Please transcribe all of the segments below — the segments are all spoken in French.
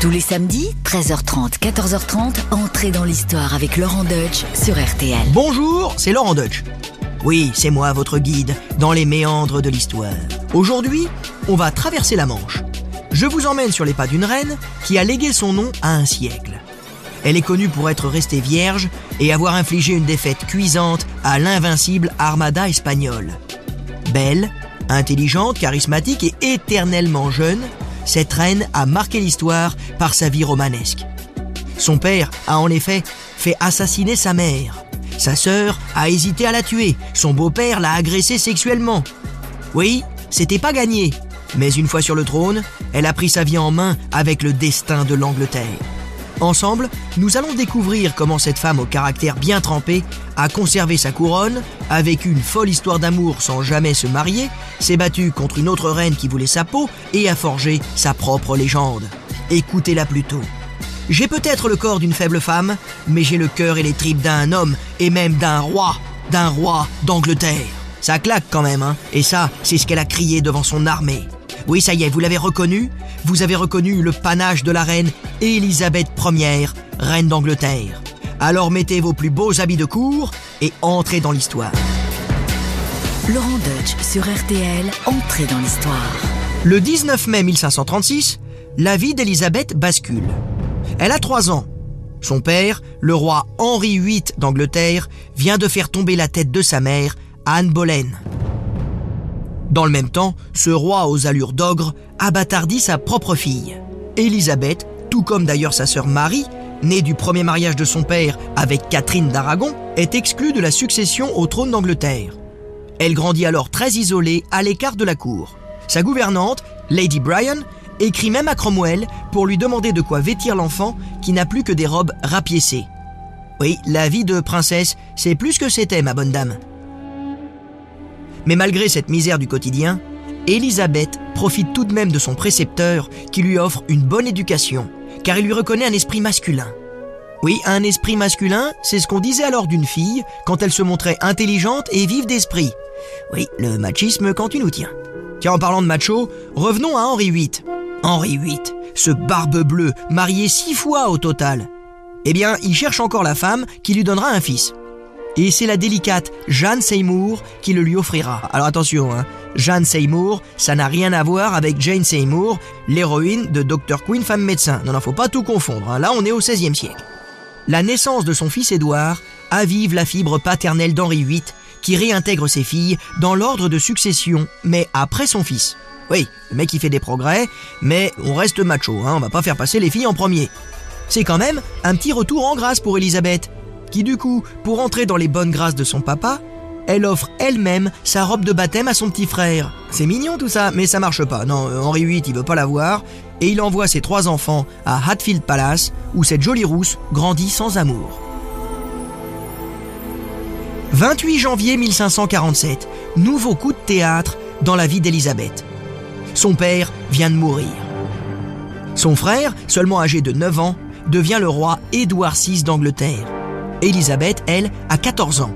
Tous les samedis, 13h30, 14h30, entrez dans l'histoire avec Laurent Deutsch sur RTL. Bonjour, c'est Laurent Deutsch. Oui, c'est moi, votre guide, dans les méandres de l'histoire. Aujourd'hui, on va traverser la Manche. Je vous emmène sur les pas d'une reine qui a légué son nom à un siècle. Elle est connue pour être restée vierge et avoir infligé une défaite cuisante à l'invincible Armada espagnole. Belle, intelligente, charismatique et éternellement jeune, cette reine a marqué l'histoire par sa vie romanesque. Son père a en effet fait assassiner sa mère. Sa sœur a hésité à la tuer. Son beau-père l'a agressée sexuellement. Oui, c'était pas gagné. Mais une fois sur le trône, elle a pris sa vie en main avec le destin de l'Angleterre. Ensemble, nous allons découvrir comment cette femme au caractère bien trempé a conservé sa couronne, a vécu une folle histoire d'amour sans jamais se marier, s'est battue contre une autre reine qui voulait sa peau et a forgé sa propre légende. Écoutez-la plutôt. J'ai peut-être le corps d'une faible femme, mais j'ai le cœur et les tripes d'un homme et même d'un roi, d'un roi d'Angleterre. Ça claque quand même, hein Et ça, c'est ce qu'elle a crié devant son armée. Oui, ça y est, vous l'avez reconnu Vous avez reconnu le panache de la reine Élisabeth Ier, reine d'Angleterre. Alors mettez vos plus beaux habits de cour et entrez dans l'histoire. Laurent Deutsch sur RTL, entrez dans l'histoire. Le 19 mai 1536, la vie d'Élisabeth bascule. Elle a trois ans. Son père, le roi Henri VIII d'Angleterre, vient de faire tomber la tête de sa mère, Anne Boleyn. Dans le même temps, ce roi aux allures d'ogre abattardit sa propre fille. Élisabeth, tout comme d'ailleurs sa sœur Marie, née du premier mariage de son père avec Catherine d'Aragon, est exclue de la succession au trône d'Angleterre. Elle grandit alors très isolée à l'écart de la cour. Sa gouvernante, Lady Bryan, écrit même à Cromwell pour lui demander de quoi vêtir l'enfant qui n'a plus que des robes rapiécées. Oui, la vie de princesse, c'est plus que c'était, ma bonne dame. Mais malgré cette misère du quotidien, Élisabeth profite tout de même de son précepteur qui lui offre une bonne éducation, car il lui reconnaît un esprit masculin. Oui, un esprit masculin, c'est ce qu'on disait alors d'une fille quand elle se montrait intelligente et vive d'esprit. Oui, le machisme quand tu nous tiens. Tiens, en parlant de macho, revenons à Henri VIII. Henri VIII, ce barbe bleue, marié six fois au total. Eh bien, il cherche encore la femme qui lui donnera un fils. Et c'est la délicate Jeanne Seymour qui le lui offrira. Alors attention, hein, Jeanne Seymour, ça n'a rien à voir avec Jane Seymour, l'héroïne de Dr. Queen Femme Médecin. Non, non, faut pas tout confondre. Hein. Là, on est au XVIe siècle. La naissance de son fils Édouard avive la fibre paternelle d'Henri VIII, qui réintègre ses filles dans l'ordre de succession, mais après son fils. Oui, le mec il fait des progrès, mais on reste macho, hein, on va pas faire passer les filles en premier. C'est quand même un petit retour en grâce pour Elisabeth, qui du coup, pour entrer dans les bonnes grâces de son papa, elle offre elle-même sa robe de baptême à son petit frère. C'est mignon tout ça, mais ça marche pas. Non, Henri VIII, il veut pas la voir, et il envoie ses trois enfants à Hatfield Palace, où cette jolie rousse grandit sans amour. 28 janvier 1547, nouveau coup de théâtre dans la vie d'Élisabeth. Son père vient de mourir. Son frère, seulement âgé de 9 ans, devient le roi Édouard VI d'Angleterre. Élisabeth, elle, a 14 ans.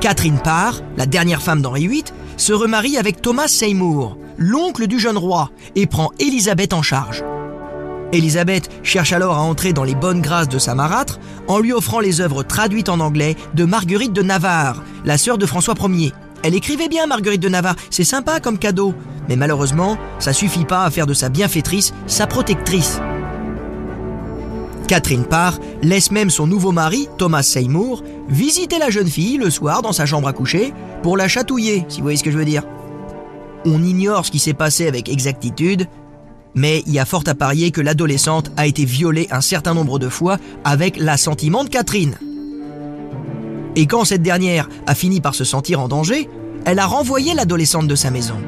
Catherine Parr, la dernière femme d'Henri VIII, se remarie avec Thomas Seymour, l'oncle du jeune roi, et prend Élisabeth en charge. Élisabeth cherche alors à entrer dans les bonnes grâces de sa marâtre en lui offrant les œuvres traduites en anglais de Marguerite de Navarre, la sœur de François Ier. Elle écrivait bien Marguerite de Navarre, c'est sympa comme cadeau, mais malheureusement, ça suffit pas à faire de sa bienfaitrice sa protectrice. Catherine Parr laisse même son nouveau mari, Thomas Seymour, visiter la jeune fille le soir dans sa chambre à coucher pour la chatouiller, si vous voyez ce que je veux dire. On ignore ce qui s'est passé avec exactitude, mais il y a fort à parier que l'adolescente a été violée un certain nombre de fois avec l'assentiment de Catherine. Et quand cette dernière a fini par se sentir en danger, elle a renvoyé l'adolescente de sa maison.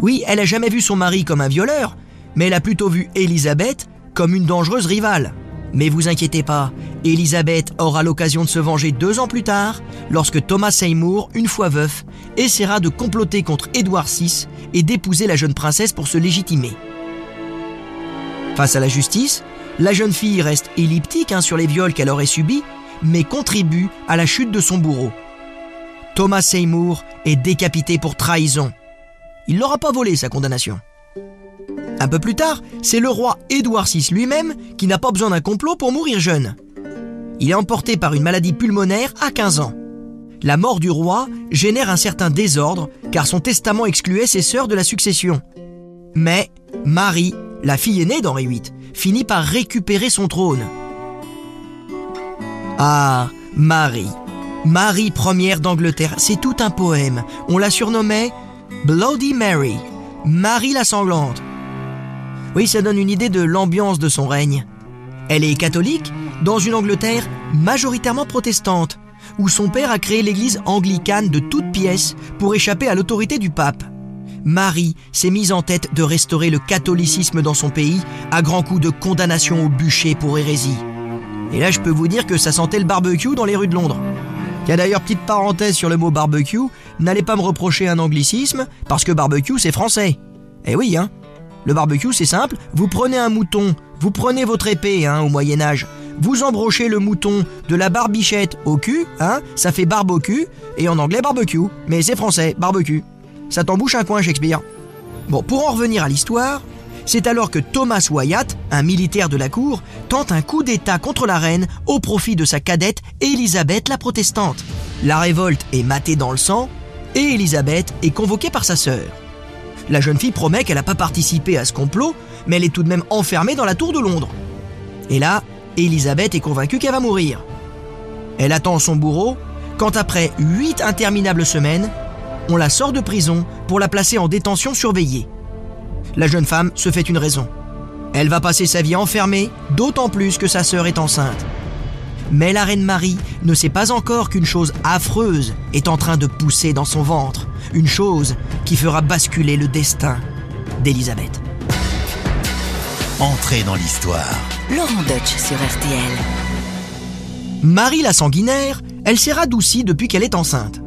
Oui, elle a jamais vu son mari comme un violeur, mais elle a plutôt vu Elisabeth comme une dangereuse rivale. Mais vous inquiétez pas, Elisabeth aura l'occasion de se venger deux ans plus tard, lorsque Thomas Seymour, une fois veuf, essaiera de comploter contre Édouard VI et d'épouser la jeune princesse pour se légitimer. Face à la justice, la jeune fille reste elliptique hein, sur les viols qu'elle aurait subis, mais contribue à la chute de son bourreau. Thomas Seymour est décapité pour trahison. Il n'aura pas volé sa condamnation. Un peu plus tard, c'est le roi Édouard VI lui-même qui n'a pas besoin d'un complot pour mourir jeune. Il est emporté par une maladie pulmonaire à 15 ans. La mort du roi génère un certain désordre car son testament excluait ses sœurs de la succession. Mais Marie, la fille aînée d'Henri VIII, finit par récupérer son trône. Ah, Marie. Marie Ière d'Angleterre, c'est tout un poème. On la surnommait Bloody Mary, Marie la sanglante. Oui, ça donne une idée de l'ambiance de son règne. Elle est catholique dans une Angleterre majoritairement protestante, où son père a créé l'église anglicane de toutes pièces pour échapper à l'autorité du pape. Marie s'est mise en tête de restaurer le catholicisme dans son pays à grands coups de condamnation au bûcher pour hérésie. Et là, je peux vous dire que ça sentait le barbecue dans les rues de Londres. a d'ailleurs, petite parenthèse sur le mot barbecue, n'allez pas me reprocher un anglicisme, parce que barbecue c'est français. Eh oui, hein. Le barbecue c'est simple, vous prenez un mouton, vous prenez votre épée, hein, au Moyen-Âge, vous embrochez le mouton de la barbichette au cul, hein, ça fait barbecue, et en anglais barbecue, mais c'est français, barbecue. Ça t'embouche un coin, Shakespeare. Bon, pour en revenir à l'histoire, c'est alors que Thomas Wyatt, un militaire de la cour, tente un coup d'État contre la reine au profit de sa cadette Élisabeth la protestante. La révolte est matée dans le sang et Élisabeth est convoquée par sa sœur. La jeune fille promet qu'elle n'a pas participé à ce complot, mais elle est tout de même enfermée dans la tour de Londres. Et là, Élisabeth est convaincue qu'elle va mourir. Elle attend son bourreau quand après huit interminables semaines, on la sort de prison pour la placer en détention surveillée. La jeune femme se fait une raison. Elle va passer sa vie enfermée, d'autant plus que sa sœur est enceinte. Mais la reine Marie ne sait pas encore qu'une chose affreuse est en train de pousser dans son ventre, une chose qui fera basculer le destin d'Élisabeth. Entrez dans l'histoire. Laurent Deutsch sur RTL. Marie la sanguinaire, elle s'est radoucie depuis qu'elle est enceinte.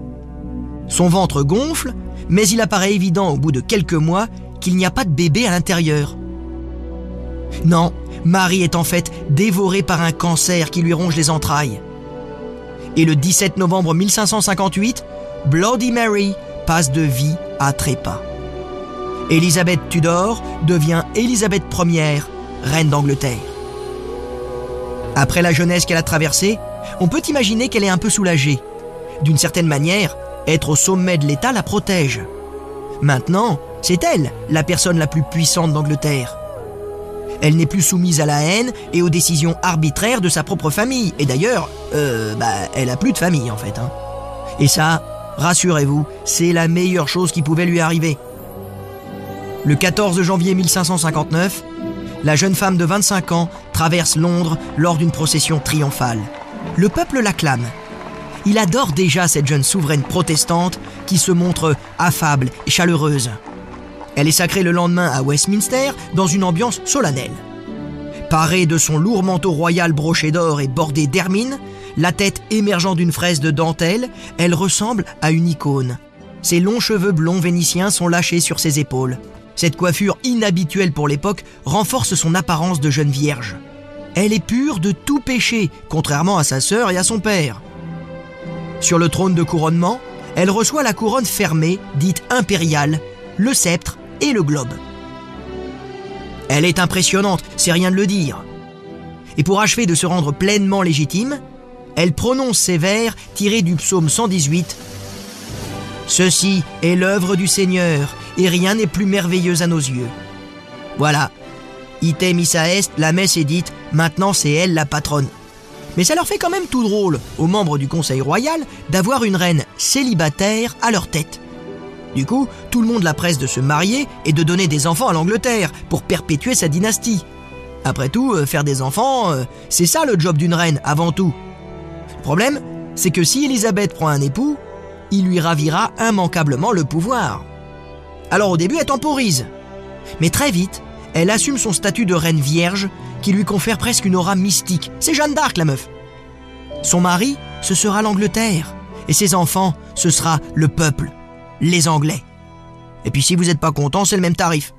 Son ventre gonfle, mais il apparaît évident au bout de quelques mois qu'il n'y a pas de bébé à l'intérieur. Non, Marie est en fait dévorée par un cancer qui lui ronge les entrailles. Et le 17 novembre 1558, Bloody Mary passe de vie à trépas. Élisabeth Tudor devient Élisabeth Ière, reine d'Angleterre. Après la jeunesse qu'elle a traversée, on peut imaginer qu'elle est un peu soulagée. D'une certaine manière, être au sommet de l'État la protège. Maintenant, c'est elle, la personne la plus puissante d'Angleterre. Elle n'est plus soumise à la haine et aux décisions arbitraires de sa propre famille. Et d'ailleurs, euh, bah, elle a plus de famille en fait. Hein. Et ça, rassurez-vous, c'est la meilleure chose qui pouvait lui arriver. Le 14 janvier 1559, la jeune femme de 25 ans traverse Londres lors d'une procession triomphale. Le peuple l'acclame. Il adore déjà cette jeune souveraine protestante qui se montre affable et chaleureuse. Elle est sacrée le lendemain à Westminster dans une ambiance solennelle. Parée de son lourd manteau royal broché d'or et bordé d'hermine, la tête émergeant d'une fraise de dentelle, elle ressemble à une icône. Ses longs cheveux blonds vénitiens sont lâchés sur ses épaules. Cette coiffure inhabituelle pour l'époque renforce son apparence de jeune vierge. Elle est pure de tout péché, contrairement à sa sœur et à son père. Sur le trône de couronnement, elle reçoit la couronne fermée, dite impériale, le sceptre et le globe. Elle est impressionnante, c'est rien de le dire. Et pour achever de se rendre pleinement légitime, elle prononce ces vers tirés du psaume 118. Ceci est l'œuvre du Seigneur, et rien n'est plus merveilleux à nos yeux. Voilà. Item issa est, la messe est dite, maintenant c'est elle la patronne. Mais ça leur fait quand même tout drôle, aux membres du Conseil royal, d'avoir une reine célibataire à leur tête. Du coup, tout le monde la presse de se marier et de donner des enfants à l'Angleterre pour perpétuer sa dynastie. Après tout, euh, faire des enfants, euh, c'est ça le job d'une reine, avant tout. Le problème, c'est que si Elisabeth prend un époux, il lui ravira immanquablement le pouvoir. Alors au début, elle temporise. Mais très vite, elle assume son statut de reine vierge qui lui confère presque une aura mystique. C'est Jeanne d'Arc, la meuf. Son mari, ce sera l'Angleterre. Et ses enfants, ce sera le peuple les Anglais. Et puis si vous n'êtes pas content, c'est le même tarif.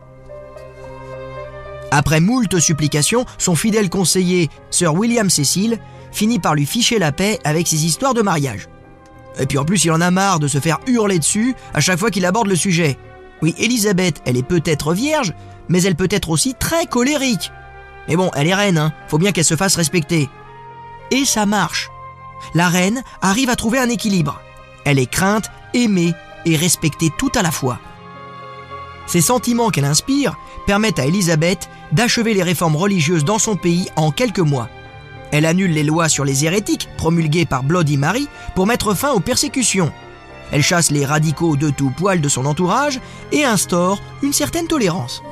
Après moult supplications, son fidèle conseiller, Sir William Cecil, finit par lui ficher la paix avec ses histoires de mariage. Et puis en plus, il en a marre de se faire hurler dessus à chaque fois qu'il aborde le sujet. Oui, Élisabeth, elle est peut-être vierge, mais elle peut être aussi très colérique. Mais bon, elle est reine, hein. Faut bien qu'elle se fasse respecter. Et ça marche. La reine arrive à trouver un équilibre. Elle est crainte, aimée et respectée tout à la fois. Ces sentiments qu'elle inspire permettent à Élisabeth d'achever les réformes religieuses dans son pays en quelques mois. Elle annule les lois sur les hérétiques promulguées par Bloody Mary pour mettre fin aux persécutions. Elle chasse les radicaux de tout poil de son entourage et instaure une certaine tolérance.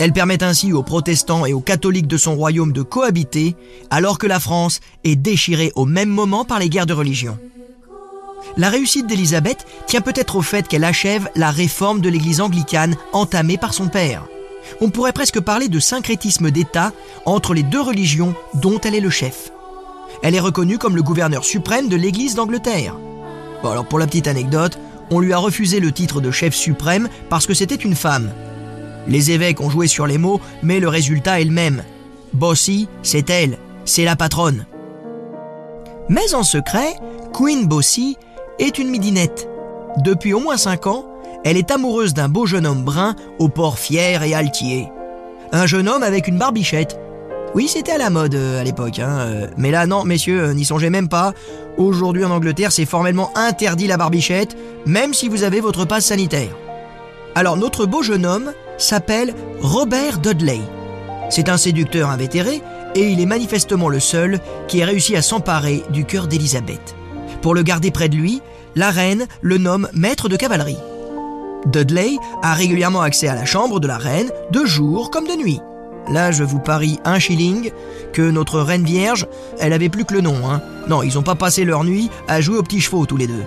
Elle permet ainsi aux protestants et aux catholiques de son royaume de cohabiter, alors que la France est déchirée au même moment par les guerres de religion. La réussite d'Élisabeth tient peut-être au fait qu'elle achève la réforme de l'Église anglicane entamée par son père. On pourrait presque parler de syncrétisme d'État entre les deux religions dont elle est le chef. Elle est reconnue comme le gouverneur suprême de l'Église d'Angleterre. Bon alors pour la petite anecdote, on lui a refusé le titre de chef suprême parce que c'était une femme, les évêques ont joué sur les mots, mais le résultat est le même. Bossy, c'est elle, c'est la patronne. Mais en secret, Queen Bossy est une midinette. Depuis au moins 5 ans, elle est amoureuse d'un beau jeune homme brun au port fier et altier. Un jeune homme avec une barbichette. Oui, c'était à la mode euh, à l'époque, hein, euh, mais là non, messieurs, euh, n'y songez même pas. Aujourd'hui en Angleterre, c'est formellement interdit la barbichette, même si vous avez votre passe sanitaire. Alors notre beau jeune homme s'appelle Robert Dudley. C'est un séducteur invétéré et il est manifestement le seul qui ait réussi à s'emparer du cœur d'Élisabeth. Pour le garder près de lui, la reine le nomme maître de cavalerie. Dudley a régulièrement accès à la chambre de la reine, de jour comme de nuit. Là, je vous parie un shilling que notre reine vierge, elle avait plus que le nom. Hein. Non, ils n'ont pas passé leur nuit à jouer aux petits chevaux tous les deux.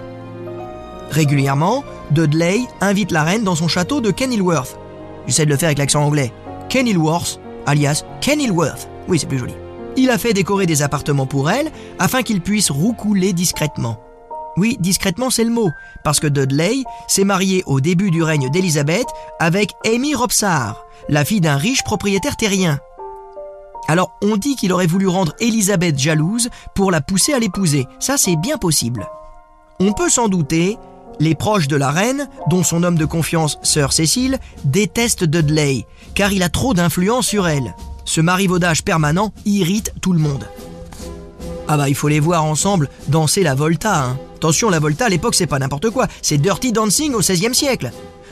Régulièrement, Dudley invite la reine dans son château de Kenilworth. J'essaie de le faire avec l'accent anglais. Kenilworth, alias Kenilworth. Oui, c'est plus joli. Il a fait décorer des appartements pour elle afin qu'il puisse roucouler discrètement. Oui, discrètement, c'est le mot, parce que Dudley s'est marié au début du règne d'Élisabeth avec Amy Robsart, la fille d'un riche propriétaire terrien. Alors, on dit qu'il aurait voulu rendre Élisabeth jalouse pour la pousser à l'épouser. Ça, c'est bien possible. On peut s'en douter, les proches de la reine, dont son homme de confiance, sœur Cécile, détestent Dudley, car il a trop d'influence sur elle. Ce marivaudage permanent irrite tout le monde. Ah bah il faut les voir ensemble danser la volta. Hein. Attention, la volta à l'époque c'est pas n'importe quoi, c'est dirty dancing au XVIe siècle.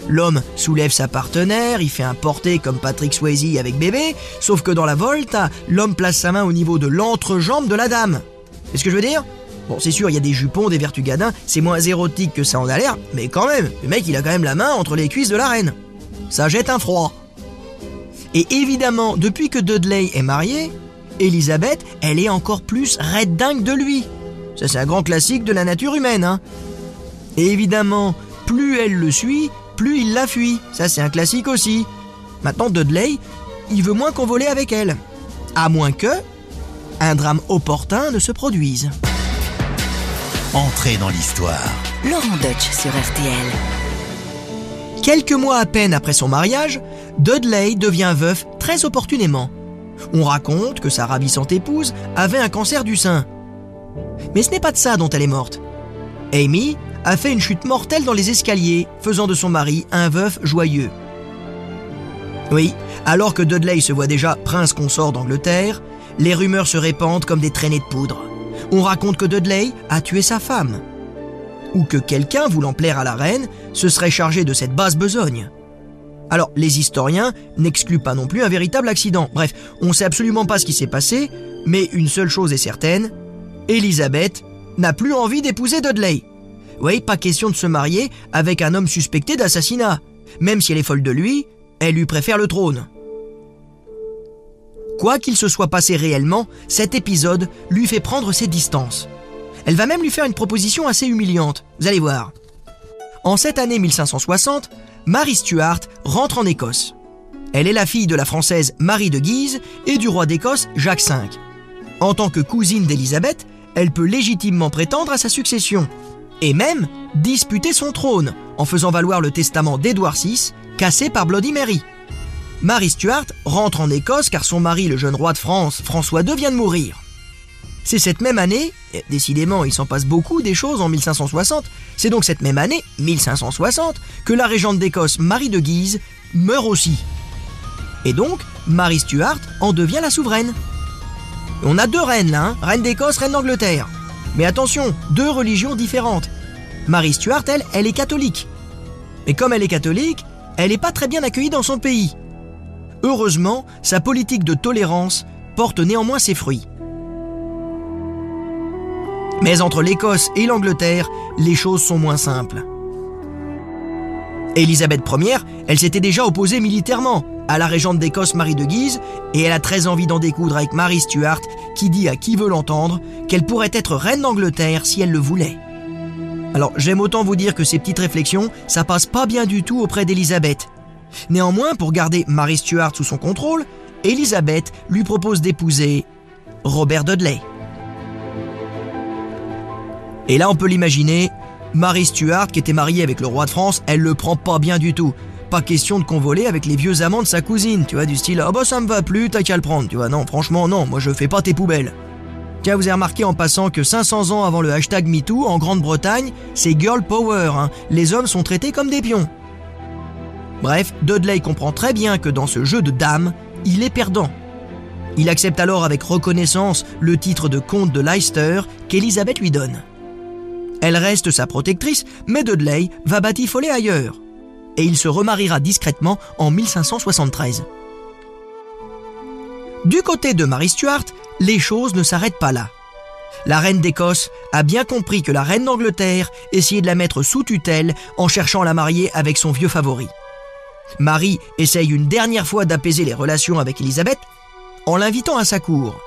L'homme soulève sa partenaire, il fait un porté comme Patrick Swayze avec bébé, sauf que dans la volta, l'homme place sa main au niveau de l'entrejambe de la dame. C'est ce que je veux dire? Bon, c'est sûr, il y a des jupons, des vertugadins, c'est moins érotique que ça en a l'air, mais quand même, le mec il a quand même la main entre les cuisses de la reine. Ça jette un froid. Et évidemment, depuis que Dudley est marié, Elisabeth, elle est encore plus red dingue de lui. Ça c'est un grand classique de la nature humaine, hein. Et évidemment, plus elle le suit, plus il la fuit. Ça c'est un classique aussi. Maintenant, Dudley, il veut moins convoler avec elle. À moins que un drame opportun ne se produise. Entrez dans l'histoire. Laurent Deutsch sur RTL. Quelques mois à peine après son mariage, Dudley devient veuf très opportunément. On raconte que sa ravissante épouse avait un cancer du sein. Mais ce n'est pas de ça dont elle est morte. Amy a fait une chute mortelle dans les escaliers, faisant de son mari un veuf joyeux. Oui, alors que Dudley se voit déjà prince consort d'Angleterre, les rumeurs se répandent comme des traînées de poudre on raconte que Dudley a tué sa femme. Ou que quelqu'un, voulant plaire à la reine, se serait chargé de cette basse besogne. Alors, les historiens n'excluent pas non plus un véritable accident. Bref, on ne sait absolument pas ce qui s'est passé, mais une seule chose est certaine, Elisabeth n'a plus envie d'épouser Dudley. Oui, pas question de se marier avec un homme suspecté d'assassinat. Même si elle est folle de lui, elle lui préfère le trône. Quoi qu'il se soit passé réellement, cet épisode lui fait prendre ses distances. Elle va même lui faire une proposition assez humiliante, vous allez voir. En cette année 1560, Marie Stuart rentre en Écosse. Elle est la fille de la française Marie de Guise et du roi d'Écosse Jacques V. En tant que cousine d'Élisabeth, elle peut légitimement prétendre à sa succession, et même disputer son trône en faisant valoir le testament d'Édouard VI, cassé par Bloody Mary. Marie Stuart rentre en Écosse car son mari, le jeune roi de France, François II, vient de mourir. C'est cette même année, décidément il s'en passe beaucoup des choses en 1560, c'est donc cette même année, 1560, que la régente d'Écosse Marie de Guise meurt aussi. Et donc, Marie Stuart en devient la souveraine. On a deux reines là, hein, reine d'Écosse, reine d'Angleterre. Mais attention, deux religions différentes. Marie Stuart, elle, elle est catholique. Et comme elle est catholique, elle n'est pas très bien accueillie dans son pays. Heureusement, sa politique de tolérance porte néanmoins ses fruits. Mais entre l'Écosse et l'Angleterre, les choses sont moins simples. Élisabeth Ier, elle s'était déjà opposée militairement à la régente d'Écosse Marie de Guise, et elle a très envie d'en découdre avec Marie Stuart, qui dit à qui veut l'entendre qu'elle pourrait être reine d'Angleterre si elle le voulait. Alors j'aime autant vous dire que ces petites réflexions, ça passe pas bien du tout auprès d'Élisabeth. Néanmoins, pour garder Marie Stuart sous son contrôle, Élisabeth lui propose d'épouser Robert Dudley. Et là, on peut l'imaginer, Marie Stuart, qui était mariée avec le roi de France, elle le prend pas bien du tout. Pas question de convoler avec les vieux amants de sa cousine, tu vois, du style Ah bah ça me va plus, t'as qu'à le prendre, tu vois. Non, franchement, non, moi je fais pas tes poubelles. Tiens, vous avez remarqué en passant que 500 ans avant le hashtag MeToo, en Grande-Bretagne, c'est Girl Power, hein. les hommes sont traités comme des pions. Bref, Dudley comprend très bien que dans ce jeu de dames, il est perdant. Il accepte alors avec reconnaissance le titre de comte de Leicester qu'Elisabeth lui donne. Elle reste sa protectrice, mais Dudley va batifoler ailleurs. Et il se remariera discrètement en 1573. Du côté de Marie Stuart, les choses ne s'arrêtent pas là. La reine d'Écosse a bien compris que la reine d'Angleterre essayait de la mettre sous tutelle en cherchant à la marier avec son vieux favori. Marie essaye une dernière fois d'apaiser les relations avec Élisabeth en l'invitant à sa cour.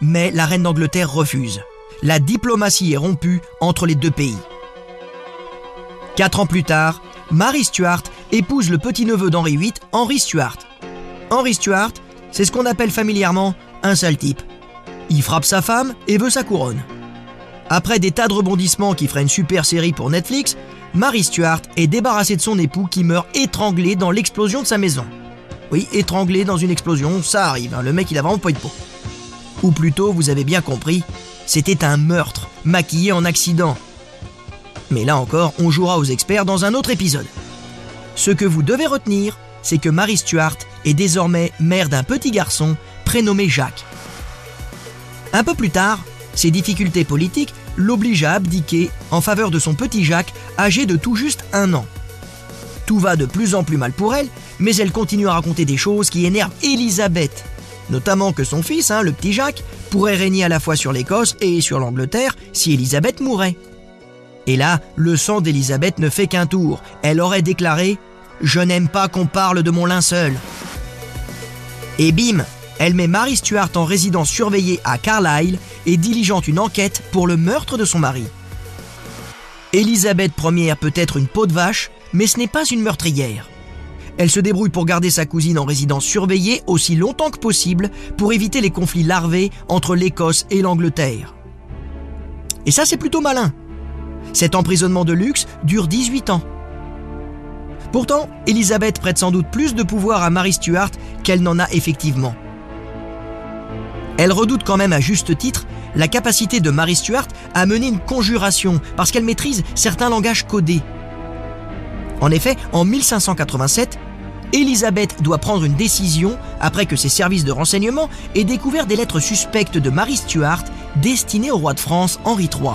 Mais la reine d'Angleterre refuse la diplomatie est rompue entre les deux pays. Quatre ans plus tard, Marie Stuart épouse le petit-neveu d'Henri VIII, Henry Stuart. Henry Stuart, c'est ce qu'on appelle familièrement un sale type. Il frappe sa femme et veut sa couronne. Après des tas de rebondissements qui feraient une super série pour Netflix, Marie Stuart est débarrassée de son époux qui meurt étranglé dans l'explosion de sa maison. Oui, étranglé dans une explosion, ça arrive, hein, le mec il a vraiment pas eu de peau. Ou plutôt, vous avez bien compris, c'était un meurtre, maquillé en accident. Mais là encore, on jouera aux experts dans un autre épisode. Ce que vous devez retenir, c'est que Marie Stuart est désormais mère d'un petit garçon prénommé Jacques. Un peu plus tard, ses difficultés politiques l'obligent à abdiquer en faveur de son petit Jacques, âgé de tout juste un an. Tout va de plus en plus mal pour elle, mais elle continue à raconter des choses qui énervent Elisabeth, notamment que son fils, hein, le petit Jacques, pourrait régner à la fois sur l'Écosse et sur l'Angleterre si Élisabeth mourait. Et là, le sang d'Élisabeth ne fait qu'un tour. Elle aurait déclaré ⁇ Je n'aime pas qu'on parle de mon linceul ⁇ Et bim, elle met Marie Stuart en résidence surveillée à Carlisle et diligente une enquête pour le meurtre de son mari. Élisabeth Ier peut être une peau de vache, mais ce n'est pas une meurtrière. Elle se débrouille pour garder sa cousine en résidence surveillée aussi longtemps que possible pour éviter les conflits larvés entre l'Écosse et l'Angleterre. Et ça, c'est plutôt malin. Cet emprisonnement de luxe dure 18 ans. Pourtant, Elisabeth prête sans doute plus de pouvoir à Marie Stuart qu'elle n'en a effectivement. Elle redoute quand même à juste titre la capacité de Marie Stuart à mener une conjuration parce qu'elle maîtrise certains langages codés. En effet, en 1587, Elisabeth doit prendre une décision après que ses services de renseignement aient découvert des lettres suspectes de Marie Stuart destinées au roi de France Henri III.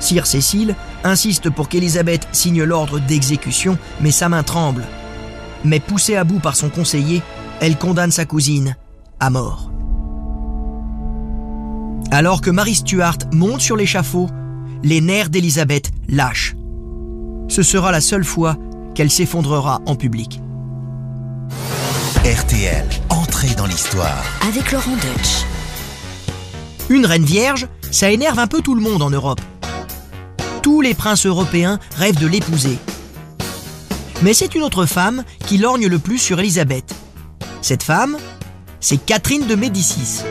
Sire Cécile insiste pour qu'Elisabeth signe l'ordre d'exécution, mais sa main tremble. Mais poussée à bout par son conseiller, elle condamne sa cousine à mort. Alors que Marie Stuart monte sur l'échafaud, les nerfs d'Elisabeth lâchent. Ce sera la seule fois qu'elle s'effondrera en public. RTL, entrée dans l'histoire. Avec Laurent Deutsch. Une reine vierge, ça énerve un peu tout le monde en Europe. Tous les princes européens rêvent de l'épouser. Mais c'est une autre femme qui lorgne le plus sur Élisabeth. Cette femme, c'est Catherine de Médicis.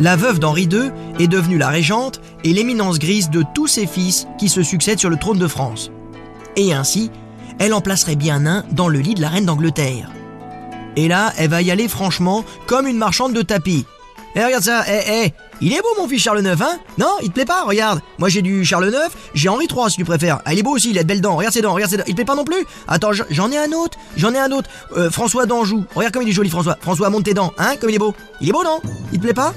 La veuve d'Henri II est devenue la régente et l'éminence grise de tous ses fils qui se succèdent sur le trône de France. Et ainsi, elle en placerait bien un dans le lit de la reine d'Angleterre. Et là, elle va y aller franchement comme une marchande de tapis. Eh, regarde ça, eh, eh, il est beau mon fils Charles IX, hein? Non, il te plaît pas Regarde, moi j'ai du Charles IX, j'ai Henri III si tu préfères. Ah, il est beau aussi, il a de belles dents, regarde ses dents, regarde ses dents. Il te plaît pas non plus? Attends, j'en ai un autre, j'en ai un autre. Euh, François d'Anjou, regarde comme il est joli François. François, monte tes dents, hein, comme il est beau. Il est beau non? Il te plaît pas?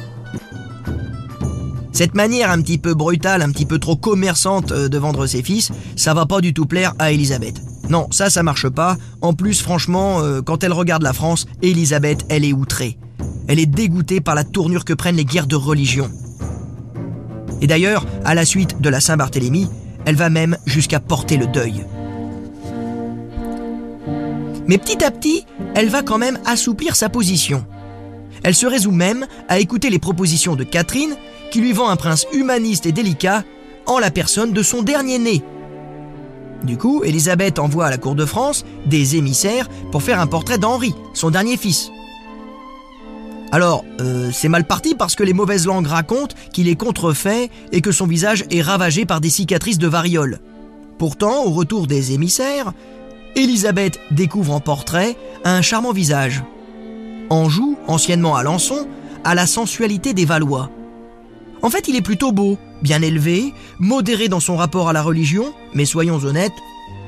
Cette manière un petit peu brutale, un petit peu trop commerçante euh, de vendre ses fils, ça va pas du tout plaire à Elisabeth. Non, ça, ça marche pas. En plus, franchement, euh, quand elle regarde la France, Elisabeth, elle est outrée. Elle est dégoûtée par la tournure que prennent les guerres de religion. Et d'ailleurs, à la suite de la Saint-Barthélemy, elle va même jusqu'à porter le deuil. Mais petit à petit, elle va quand même assouplir sa position. Elle se résout même à écouter les propositions de Catherine, qui lui vend un prince humaniste et délicat en la personne de son dernier né. Du coup, Élisabeth envoie à la cour de France des émissaires pour faire un portrait d'Henri, son dernier fils. Alors, euh, c'est mal parti parce que les mauvaises langues racontent qu'il est contrefait et que son visage est ravagé par des cicatrices de variole. Pourtant, au retour des émissaires, Élisabeth découvre en portrait un charmant visage. Anjou, anciennement Alençon, a la sensualité des Valois. En fait, il est plutôt beau, bien élevé, modéré dans son rapport à la religion, mais soyons honnêtes,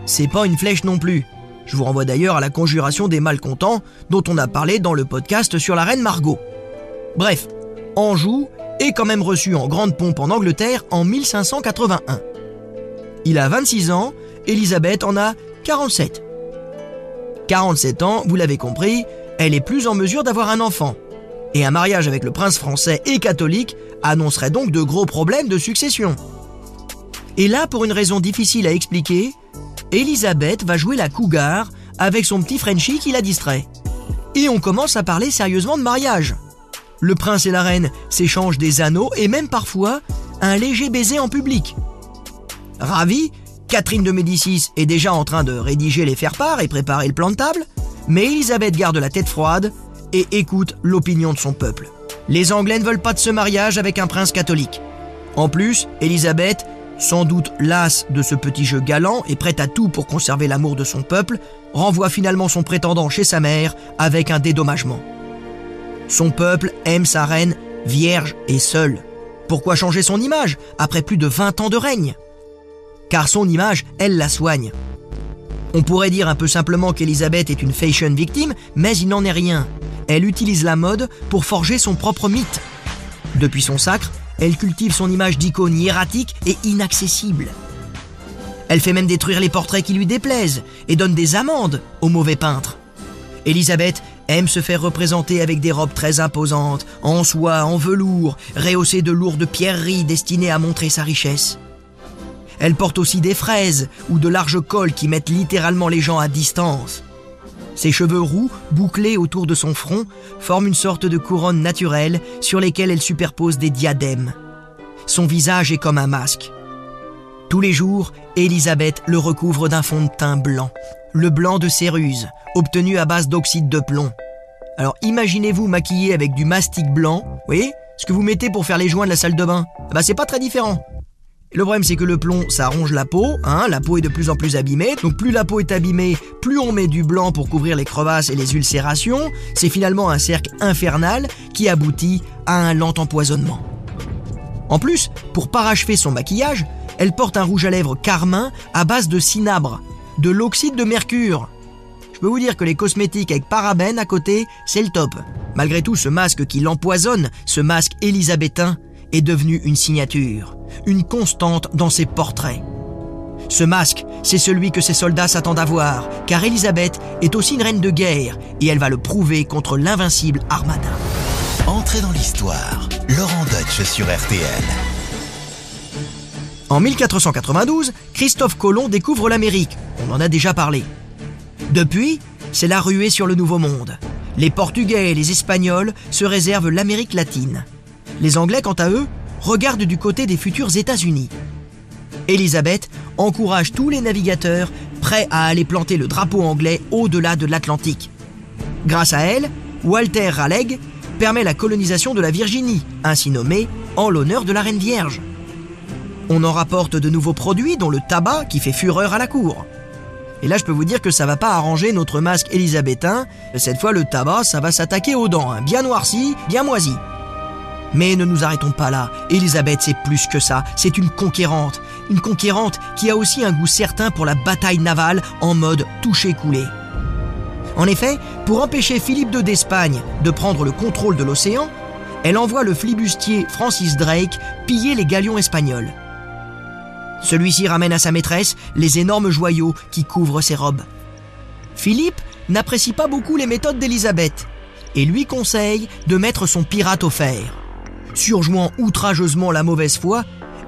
c'est pas une flèche non plus. Je vous renvoie d'ailleurs à la conjuration des malcontents dont on a parlé dans le podcast sur la reine Margot. Bref, Anjou est quand même reçu en grande pompe en Angleterre en 1581. Il a 26 ans, Elisabeth en a 47. 47 ans, vous l'avez compris, elle est plus en mesure d'avoir un enfant et un mariage avec le prince français et catholique annoncerait donc de gros problèmes de succession. Et là, pour une raison difficile à expliquer, Elisabeth va jouer la cougar avec son petit Frenchie qui la distrait. Et on commence à parler sérieusement de mariage. Le prince et la reine s'échangent des anneaux et même parfois un léger baiser en public. Ravie, Catherine de Médicis est déjà en train de rédiger les faire-part et préparer le plan de table, mais Elisabeth garde la tête froide et écoute l'opinion de son peuple. Les Anglais ne veulent pas de ce mariage avec un prince catholique. En plus, Élisabeth, sans doute lasse de ce petit jeu galant et prête à tout pour conserver l'amour de son peuple, renvoie finalement son prétendant chez sa mère avec un dédommagement. Son peuple aime sa reine vierge et seule. Pourquoi changer son image après plus de 20 ans de règne? Car son image, elle la soigne. On pourrait dire un peu simplement qu'Elisabeth est une fashion victime, mais il n'en est rien. Elle utilise la mode pour forger son propre mythe. Depuis son sacre, elle cultive son image d'icône hiératique et inaccessible. Elle fait même détruire les portraits qui lui déplaisent et donne des amendes aux mauvais peintres. Elisabeth aime se faire représenter avec des robes très imposantes, en soie, en velours, rehaussées de lourdes pierreries destinées à montrer sa richesse. Elle porte aussi des fraises ou de larges cols qui mettent littéralement les gens à distance. Ses cheveux roux, bouclés autour de son front, forment une sorte de couronne naturelle sur lesquelles elle superpose des diadèmes. Son visage est comme un masque. Tous les jours, Elisabeth le recouvre d'un fond de teint blanc, le blanc de céruse, obtenu à base d'oxyde de plomb. Alors imaginez-vous maquillé avec du mastic blanc, vous voyez Ce que vous mettez pour faire les joints de la salle de bain. Bah c'est pas très différent. Le problème, c'est que le plomb, ça ronge la peau, hein, la peau est de plus en plus abîmée, donc plus la peau est abîmée, plus on met du blanc pour couvrir les crevasses et les ulcérations, c'est finalement un cercle infernal qui aboutit à un lent empoisonnement. En plus, pour parachever son maquillage, elle porte un rouge à lèvres carmin à base de cinabre, de l'oxyde de mercure. Je peux vous dire que les cosmétiques avec parabènes à côté, c'est le top. Malgré tout, ce masque qui l'empoisonne, ce masque élisabétain, est devenu une signature, une constante dans ses portraits. Ce masque, c'est celui que ses soldats s'attendent à voir, car Elisabeth est aussi une reine de guerre, et elle va le prouver contre l'invincible Armada. Entrez dans l'histoire, Laurent Deutsch sur RTL. En 1492, Christophe Colomb découvre l'Amérique, on en a déjà parlé. Depuis, c'est la ruée sur le Nouveau Monde. Les Portugais et les Espagnols se réservent l'Amérique latine. Les Anglais, quant à eux, regardent du côté des futurs États-Unis. Elisabeth encourage tous les navigateurs prêts à aller planter le drapeau anglais au-delà de l'Atlantique. Grâce à elle, Walter Raleigh permet la colonisation de la Virginie, ainsi nommée en l'honneur de la Reine Vierge. On en rapporte de nouveaux produits, dont le tabac qui fait fureur à la cour. Et là, je peux vous dire que ça va pas arranger notre masque élisabétain. Cette fois, le tabac, ça va s'attaquer aux dents, hein. bien noirci, bien moisi. Mais ne nous arrêtons pas là. Élisabeth, c'est plus que ça. C'est une conquérante. Une conquérante qui a aussi un goût certain pour la bataille navale en mode toucher-couler. En effet, pour empêcher Philippe II d'Espagne de prendre le contrôle de l'océan, elle envoie le flibustier Francis Drake piller les galions espagnols. Celui-ci ramène à sa maîtresse les énormes joyaux qui couvrent ses robes. Philippe n'apprécie pas beaucoup les méthodes d'Élisabeth et lui conseille de mettre son pirate au fer. Surjouant outrageusement la mauvaise foi,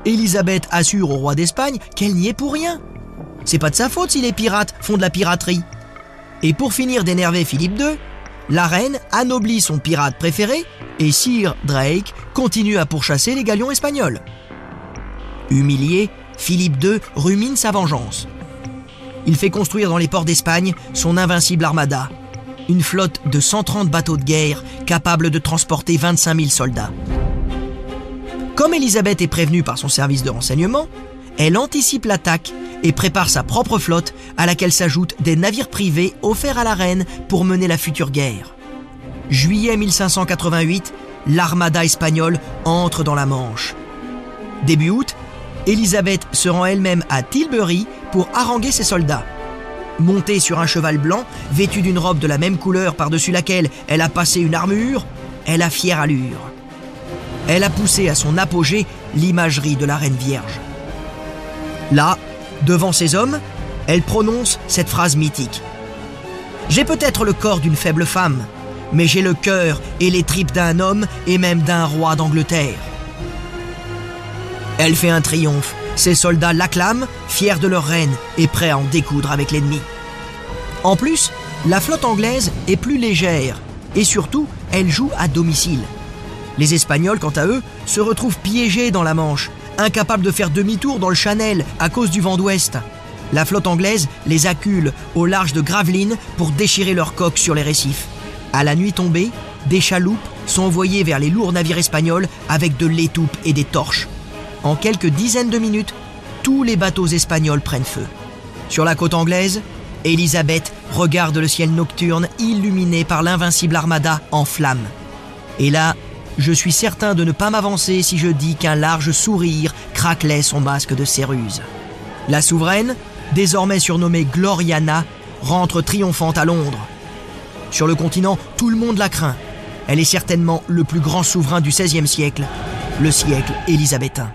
Élisabeth assure au roi d'Espagne qu'elle n'y est pour rien. C'est pas de sa faute si les pirates font de la piraterie. Et pour finir d'énerver Philippe II, la reine anoblit son pirate préféré et Sir Drake continue à pourchasser les galions espagnols. Humilié, Philippe II rumine sa vengeance. Il fait construire dans les ports d'Espagne son invincible armada, une flotte de 130 bateaux de guerre capables de transporter 25 000 soldats. Comme Elisabeth est prévenue par son service de renseignement, elle anticipe l'attaque et prépare sa propre flotte à laquelle s'ajoutent des navires privés offerts à la reine pour mener la future guerre. Juillet 1588, l'armada espagnole entre dans la Manche. Début août, Elisabeth se rend elle-même à Tilbury pour haranguer ses soldats. Montée sur un cheval blanc, vêtue d'une robe de la même couleur par-dessus laquelle elle a passé une armure, elle a fière allure. Elle a poussé à son apogée l'imagerie de la Reine Vierge. Là, devant ses hommes, elle prononce cette phrase mythique. J'ai peut-être le corps d'une faible femme, mais j'ai le cœur et les tripes d'un homme et même d'un roi d'Angleterre. Elle fait un triomphe. Ses soldats l'acclament, fiers de leur reine et prêts à en découdre avec l'ennemi. En plus, la flotte anglaise est plus légère et surtout, elle joue à domicile. Les Espagnols, quant à eux, se retrouvent piégés dans la Manche, incapables de faire demi-tour dans le Chanel à cause du vent d'ouest. La flotte anglaise les accule au large de Gravelines pour déchirer leurs coques sur les récifs. À la nuit tombée, des chaloupes sont envoyées vers les lourds navires espagnols avec de l'étoupe et des torches. En quelques dizaines de minutes, tous les bateaux espagnols prennent feu. Sur la côte anglaise, Elisabeth regarde le ciel nocturne illuminé par l'invincible armada en flammes. Et là, je suis certain de ne pas m'avancer si je dis qu'un large sourire craquelait son masque de céruse. La souveraine, désormais surnommée Gloriana, rentre triomphante à Londres. Sur le continent, tout le monde la craint. Elle est certainement le plus grand souverain du XVIe siècle, le siècle élisabétain.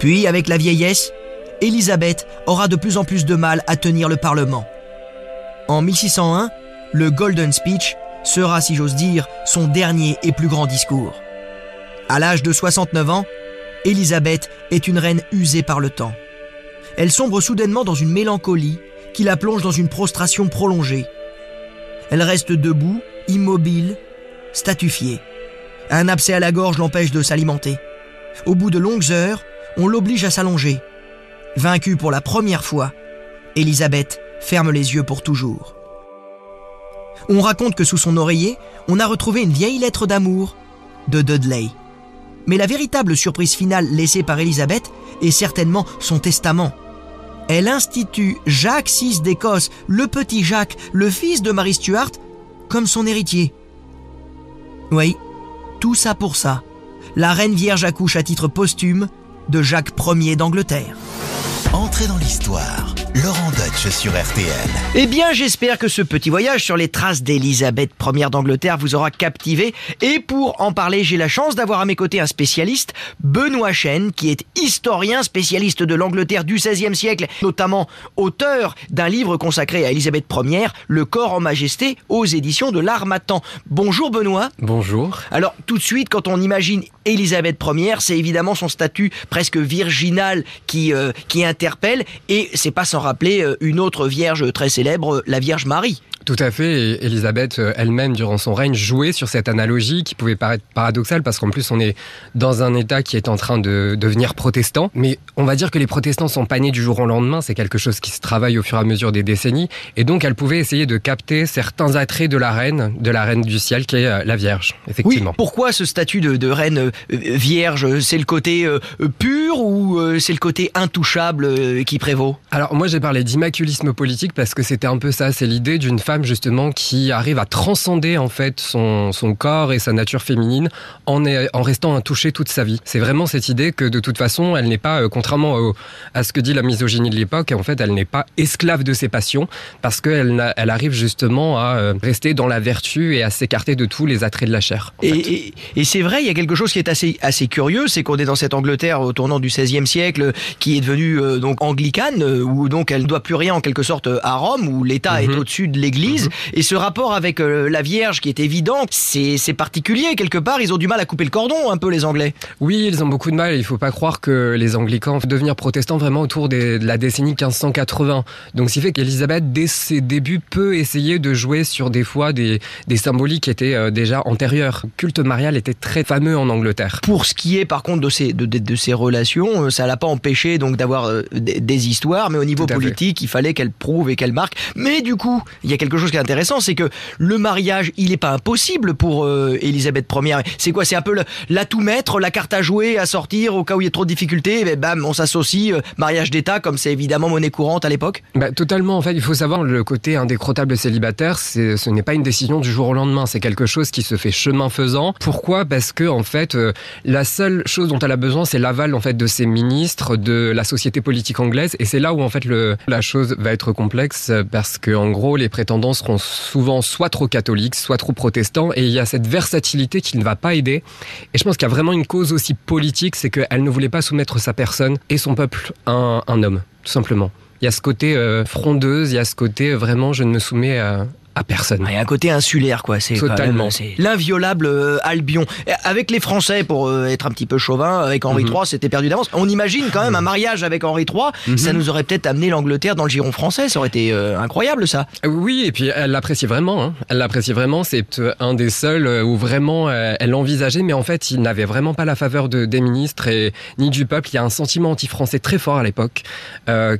Puis, avec la vieillesse, Élisabeth aura de plus en plus de mal à tenir le Parlement. En 1601, le Golden Speech sera, si j'ose dire, son dernier et plus grand discours. À l'âge de 69 ans, Élisabeth est une reine usée par le temps. Elle sombre soudainement dans une mélancolie qui la plonge dans une prostration prolongée. Elle reste debout, immobile, statufiée. Un abcès à la gorge l'empêche de s'alimenter. Au bout de longues heures, on l'oblige à s'allonger. Vaincue pour la première fois, Elisabeth ferme les yeux pour toujours. On raconte que sous son oreiller, on a retrouvé une vieille lettre d'amour de Dudley. Mais la véritable surprise finale laissée par Elisabeth est certainement son testament. Elle institue Jacques VI d'Écosse, le petit Jacques, le fils de Marie Stuart, comme son héritier. Oui, tout ça pour ça. La reine vierge accouche à titre posthume de Jacques Ier d'Angleterre. Entrez dans l'histoire. Laurent Deutsch sur RTL. Eh bien, j'espère que ce petit voyage sur les traces d'Élisabeth Ier d'Angleterre vous aura captivé. Et pour en parler, j'ai la chance d'avoir à mes côtés un spécialiste, Benoît Chen, qui est historien, spécialiste de l'Angleterre du XVIe siècle, notamment auteur d'un livre consacré à Élisabeth Ier, Le corps en majesté, aux éditions de l'Armatan. Bonjour Benoît. Bonjour. Alors, tout de suite, quand on imagine Élisabeth Ier, c'est évidemment son statut presque virginal qui, euh, qui interpelle, et c'est pas sans rappeler euh, une autre vierge très célèbre, la Vierge Marie. Tout à fait. Et Elisabeth euh, elle-même, durant son règne, jouait sur cette analogie qui pouvait paraître paradoxale parce qu'en plus, on est dans un État qui est en train de devenir protestant. Mais on va dire que les protestants sont pas nés du jour au lendemain. C'est quelque chose qui se travaille au fur et à mesure des décennies. Et donc, elle pouvait essayer de capter certains attraits de la reine, de la reine du ciel, qui est euh, la Vierge, effectivement. Oui, pourquoi ce statut de, de reine euh, vierge? C'est le côté euh, pur ou euh, c'est le côté intouchable euh, qui prévaut? Alors, moi, j'ai parlé d'immaculisme politique parce que c'était un peu ça. C'est l'idée d'une femme justement qui arrive à transcender en fait son, son corps et sa nature féminine en, en restant intouchée toute sa vie. C'est vraiment cette idée que de toute façon, elle n'est pas, euh, contrairement à ce que dit la misogynie de l'époque, en fait, elle n'est pas esclave de ses passions parce qu'elle elle arrive justement à euh, rester dans la vertu et à s'écarter de tous les attraits de la chair. Et, et, c'est vrai, il y a quelque chose qui est assez, assez curieux, c'est qu'on est dans cette Angleterre au tournant du XVIe siècle qui est devenue euh, donc anglicane, où donc elle ne doit plus rien en quelque sorte à Rome, où l'État est mhm. au-dessus de l'Église. Mhm. Et ce rapport avec la Vierge qui est évident, c'est particulier quelque part. Ils ont du mal à couper le cordon un peu les Anglais. Oui, ils ont beaucoup de mal. Il faut pas croire que les anglicans vont devenir protestants vraiment autour de la décennie 1580. Donc, ce qui fait qu'Élisabeth, dès ses débuts, peut essayer de jouer sur des fois des, des symboliques qui étaient euh, déjà antérieures. Le culte marial était très fameux en Angleterre. Pour ce qui est, par contre, de ces, de, de, ces relations, euh, ça l'a pas empêché donc d'avoir euh, des, histoires, mais au niveau politique, il fallait qu'elle prouve et qu'elle marque. Mais du coup, il y a quelque chose qui est intéressant, c'est que le mariage, il n'est pas impossible pour Élisabeth Ier. C'est quoi? C'est un peu la tout mettre, la carte à jouer, à sortir au cas où il y a trop de difficultés, et ben, bam, on s'associe, euh, mariage d'État, comme c'est évidemment monnaie courante à l'époque. Bah, Totalement, en fait, il faut savoir, le côté indécrottable célibataire, ce n'est pas une décision du jour au lendemain, c'est quelque chose qui se fait chemin faisant. Pourquoi? Parce que, en fait, euh, la seule chose dont elle a besoin, c'est l'aval, en fait, de ses ministres, de la société politique anglaise, et c'est là où, en fait, la chose va être complexe, parce que, en gros, les prétendants seront souvent soit trop catholiques, soit trop protestants, et il y a cette versatilité qui ne va pas aider. Et je pense qu'il y a vraiment une cause aussi politique, c'est qu'elle ne voulait pas soumettre sa personne et son peuple à un, homme, tout simplement. Il y a ce côté euh, frondeuse, il y a ce côté euh, vraiment je ne me soumets à, à personne. Il y a un côté insulaire, quoi. C'est totalement l'inviolable euh, Albion. Avec les Français, pour euh, être un petit peu chauvin, avec Henri III, mhm. c'était perdu d'avance. On imagine quand même un mariage avec Henri III, mhm. ça nous aurait peut-être amené l'Angleterre dans le giron français. Ça aurait été euh, incroyable, ça. Oui, et puis elle l'appréciait vraiment. Hein. Elle l'appréciait vraiment. C'est un des seuls où vraiment elle l'envisageait, mais en fait, il n'avait vraiment pas la faveur de, des ministres et ni du peuple. Il y a un sentiment anti-français très fort à l'époque,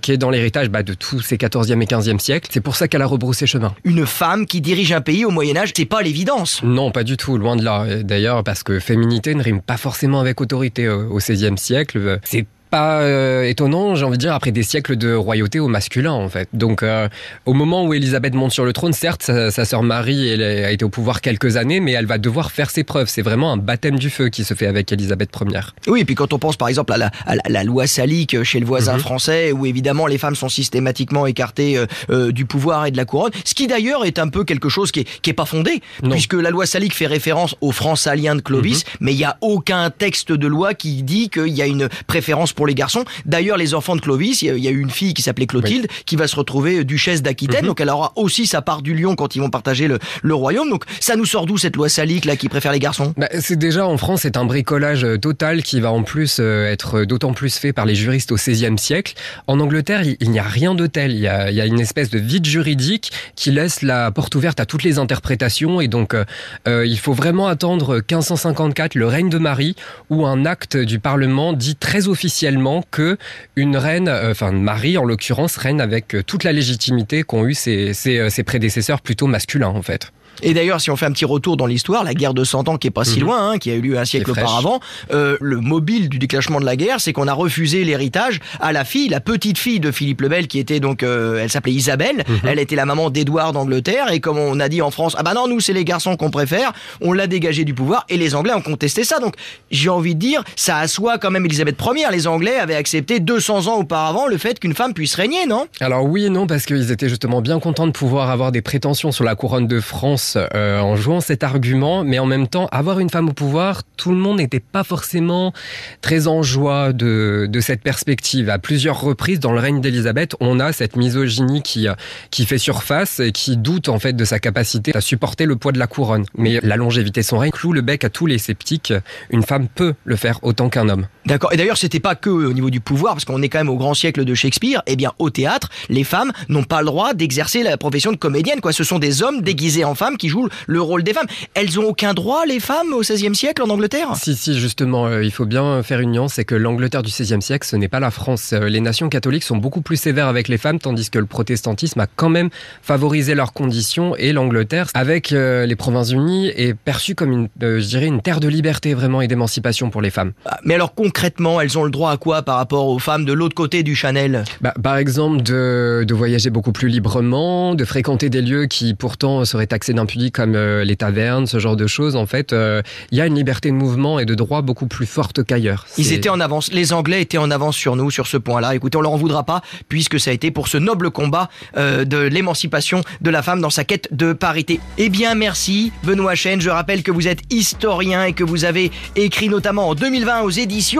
qui est dans l'héritage bah, de tous ces 14e et 15e siècles. C'est pour ça qu'elle a rebroussé chemin. Une femme qui dirige un pays au Moyen Âge, c'est pas l'évidence. Non, pas du tout, loin de là. D'ailleurs, parce que féminité ne rime pas forcément avec autorité au XVIe siècle. C'est pas euh, étonnant, j'ai envie de dire, après des siècles de royauté au masculin, en fait. Donc, euh, au moment où Élisabeth monte sur le trône, certes, sa, sœur Marie elle a été au pouvoir quelques années, mais elle va devoir faire ses preuves. C'est vraiment un baptême du feu qui se fait avec Élisabeth Ier. Oui, et puis quand on pense par exemple à la, la, loi salique chez le voisin mhm. français, où évidemment les femmes sont systématiquement écartées euh, du pouvoir et de la couronne, ce qui d'ailleurs est un peu quelque chose qui est, qui est pas fondé, puisque la loi salique fait référence aux Francs-Saliens de Clovis, mhm. mais il n'y a aucun texte de loi qui dit qu'il y a une préférence pour les garçons. D'ailleurs, les enfants de Clovis, il y, a eu une fille qui s'appelait Clotilde, qui va se retrouver duchesse d'Aquitaine, mhm. donc elle aura aussi sa part du lion quand ils vont partager le, royaume. Donc ça nous sort d'où cette loi salique là qui préfère les garçons? Bah, C'est déjà en France, c'est un bricolage euh, total qui va en plus euh, être d'autant plus fait par les juristes au XVIe siècle. En Angleterre, il, n'y a rien de tel. Il y, a, une espèce de vide juridique qui laisse la porte ouverte à toutes les interprétations et donc euh, il faut vraiment attendre 1554, le règne de Marie, où un acte du Parlement dit très que une reine, euh, enfin Marie en l'occurrence, reine avec euh, toute la légitimité qu'ont eu ses, euh, ses prédécesseurs plutôt masculins en fait. Et d'ailleurs, si on fait un petit retour dans l'histoire, la guerre de 100 ans qui est pas si mhm. loin, hein, qui a eu lieu un siècle auparavant, euh, le mobile du déclenchement de la guerre, c'est qu'on a refusé l'héritage à la fille, la petite fille de Philippe le Bel, qui était donc, euh, elle s'appelait Isabelle, mhm. elle était la maman d'Édouard d'Angleterre, et comme on a dit en France, ah bah non, nous c'est les garçons qu'on préfère, on l'a dégagé du pouvoir, et les Anglais ont contesté ça. Donc j'ai envie de dire, ça assoit quand même Elisabeth Ier. Les Anglais avaient accepté 200 ans auparavant le fait qu'une femme puisse régner, non? Alors oui et non, parce qu'ils étaient justement bien contents de pouvoir avoir des prétentions sur la couronne de France euh, en jouant cet argument, mais en même temps, avoir une femme au pouvoir, tout le monde n'était pas forcément très en joie de, cette perspective. À plusieurs reprises, dans le règne d'Élisabeth, on a cette misogynie qui, qui fait surface et qui doute en fait de sa capacité à supporter le poids de la couronne. Mais la longévité de son règne cloue le bec à tous les sceptiques. Une femme peut le faire autant qu'un homme. D'accord. Et d'ailleurs, c'était pas que au niveau du pouvoir, parce qu'on est quand même au grand siècle de Shakespeare. Eh bien, au théâtre, les femmes n'ont pas le droit d'exercer la profession de comédienne. Quoi, ce sont des hommes déguisés en femmes qui jouent le rôle des femmes. Elles ont aucun droit, les femmes, au XVIe siècle en Angleterre? Si, si, justement, euh, il faut bien faire une nuance, c'est que l'Angleterre du XVIe siècle, ce n'est pas la France. Euh, les nations catholiques sont beaucoup plus sévères avec les femmes, tandis que le protestantisme a quand même favorisé leurs conditions, et l'Angleterre, avec euh, les Provinces-Unies, est perçue comme une, je dirais, une terre de liberté vraiment et d'émancipation pour les femmes. Ah, mais alors concrètement, elles ont le droit à quoi par rapport aux femmes de l'autre côté du Chanel? Bah, Par exemple, de, de, voyager beaucoup plus librement, de fréquenter des lieux qui pourtant seraient taxés d'impudiques comme euh, les tavernes, ce genre de choses. En fait, euh, il y a une liberté de mouvement et de droit beaucoup plus forte qu'ailleurs. Ils étaient en avance, les Anglais étaient en avance sur nous sur ce point-là. Écoutez, on leur en voudra pas puisque ça a été pour ce noble combat euh, de l'émancipation de la femme dans sa quête de parité. Eh bien, merci Benoît Chen. Je rappelle que vous êtes historien et que vous avez écrit notamment en 2020 aux éditions